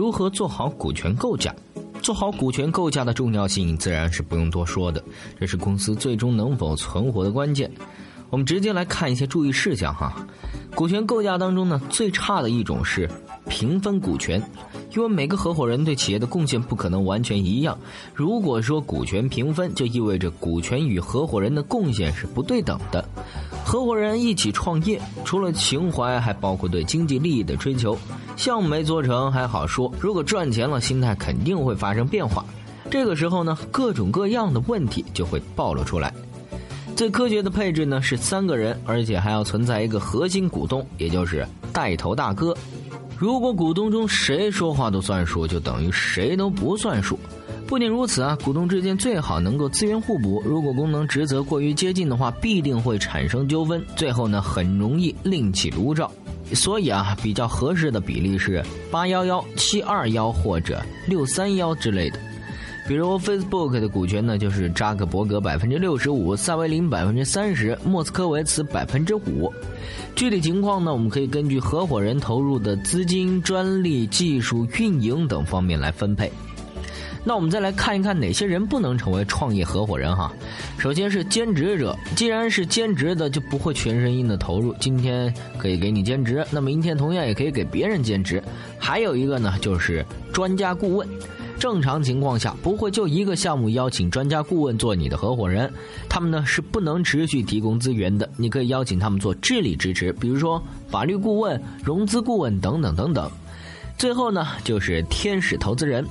如何做好股权构架？做好股权构架的重要性自然是不用多说的，这是公司最终能否存活的关键。我们直接来看一些注意事项哈。股权构架当中呢，最差的一种是平分股权，因为每个合伙人对企业的贡献不可能完全一样。如果说股权平分，就意味着股权与合伙人的贡献是不对等的。合伙人一起创业，除了情怀，还包括对经济利益的追求。项目没做成还好说，如果赚钱了，心态肯定会发生变化。这个时候呢，各种各样的问题就会暴露出来。最科学的配置呢是三个人，而且还要存在一个核心股东，也就是带头大哥。如果股东中谁说话都算数，就等于谁都不算数。不仅如此啊，股东之间最好能够资源互补。如果功能职责过于接近的话，必定会产生纠纷，最后呢很容易另起炉灶。所以啊，比较合适的比例是八幺幺七二幺或者六三幺之类的。比如 Facebook 的股权呢，就是扎克伯格百分之六十五，萨维林百分之三十，莫斯科维茨百分之五。具体情况呢，我们可以根据合伙人投入的资金、专利、技术、运营等方面来分配。那我们再来看一看哪些人不能成为创业合伙人哈。首先是兼职者，既然是兼职的，就不会全身心的投入。今天可以给你兼职，那明天同样也可以给别人兼职。还有一个呢，就是专家顾问。正常情况下，不会就一个项目邀请专家顾问做你的合伙人，他们呢是不能持续提供资源的。你可以邀请他们做智力支持，比如说法律顾问、融资顾问等等等等。最后呢，就是天使投资人。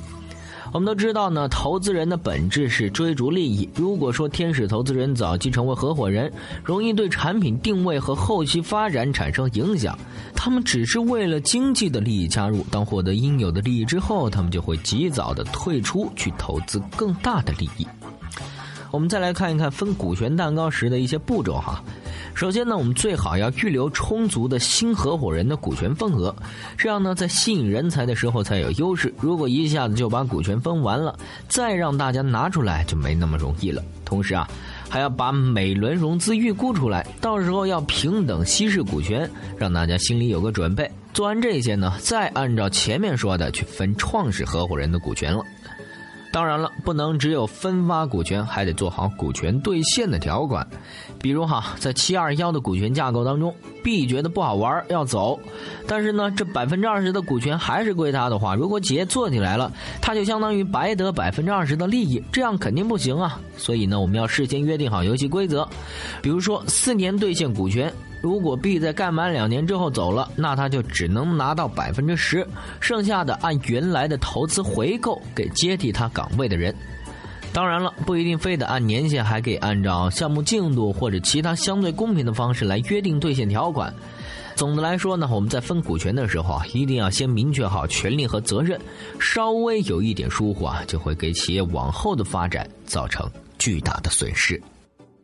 我们都知道呢，投资人的本质是追逐利益。如果说天使投资人早期成为合伙人，容易对产品定位和后期发展产生影响。他们只是为了经济的利益加入，当获得应有的利益之后，他们就会及早的退出，去投资更大的利益。我们再来看一看分股权蛋糕时的一些步骤哈。首先呢，我们最好要预留充足的新合伙人的股权份额，这样呢，在吸引人才的时候才有优势。如果一下子就把股权分完了，再让大家拿出来就没那么容易了。同时啊，还要把每轮融资预估出来，到时候要平等稀释股权，让大家心里有个准备。做完这些呢，再按照前面说的去分创始合伙人的股权了。当然了，不能只有分发股权，还得做好股权兑现的条款。比如哈，在七二幺的股权架构当中，B 觉得不好玩要走，但是呢，这百分之二十的股权还是归他的话，如果企业做起来了，他就相当于白得百分之二十的利益，这样肯定不行啊。所以呢，我们要事先约定好游戏规则，比如说四年兑现股权。如果 B 在干满两年之后走了，那他就只能拿到百分之十，剩下的按原来的投资回购给接替他岗位的人。当然了，不一定非得按年限，还可以按照项目进度或者其他相对公平的方式来约定兑现条款。总的来说呢，我们在分股权的时候啊，一定要先明确好权利和责任，稍微有一点疏忽啊，就会给企业往后的发展造成巨大的损失。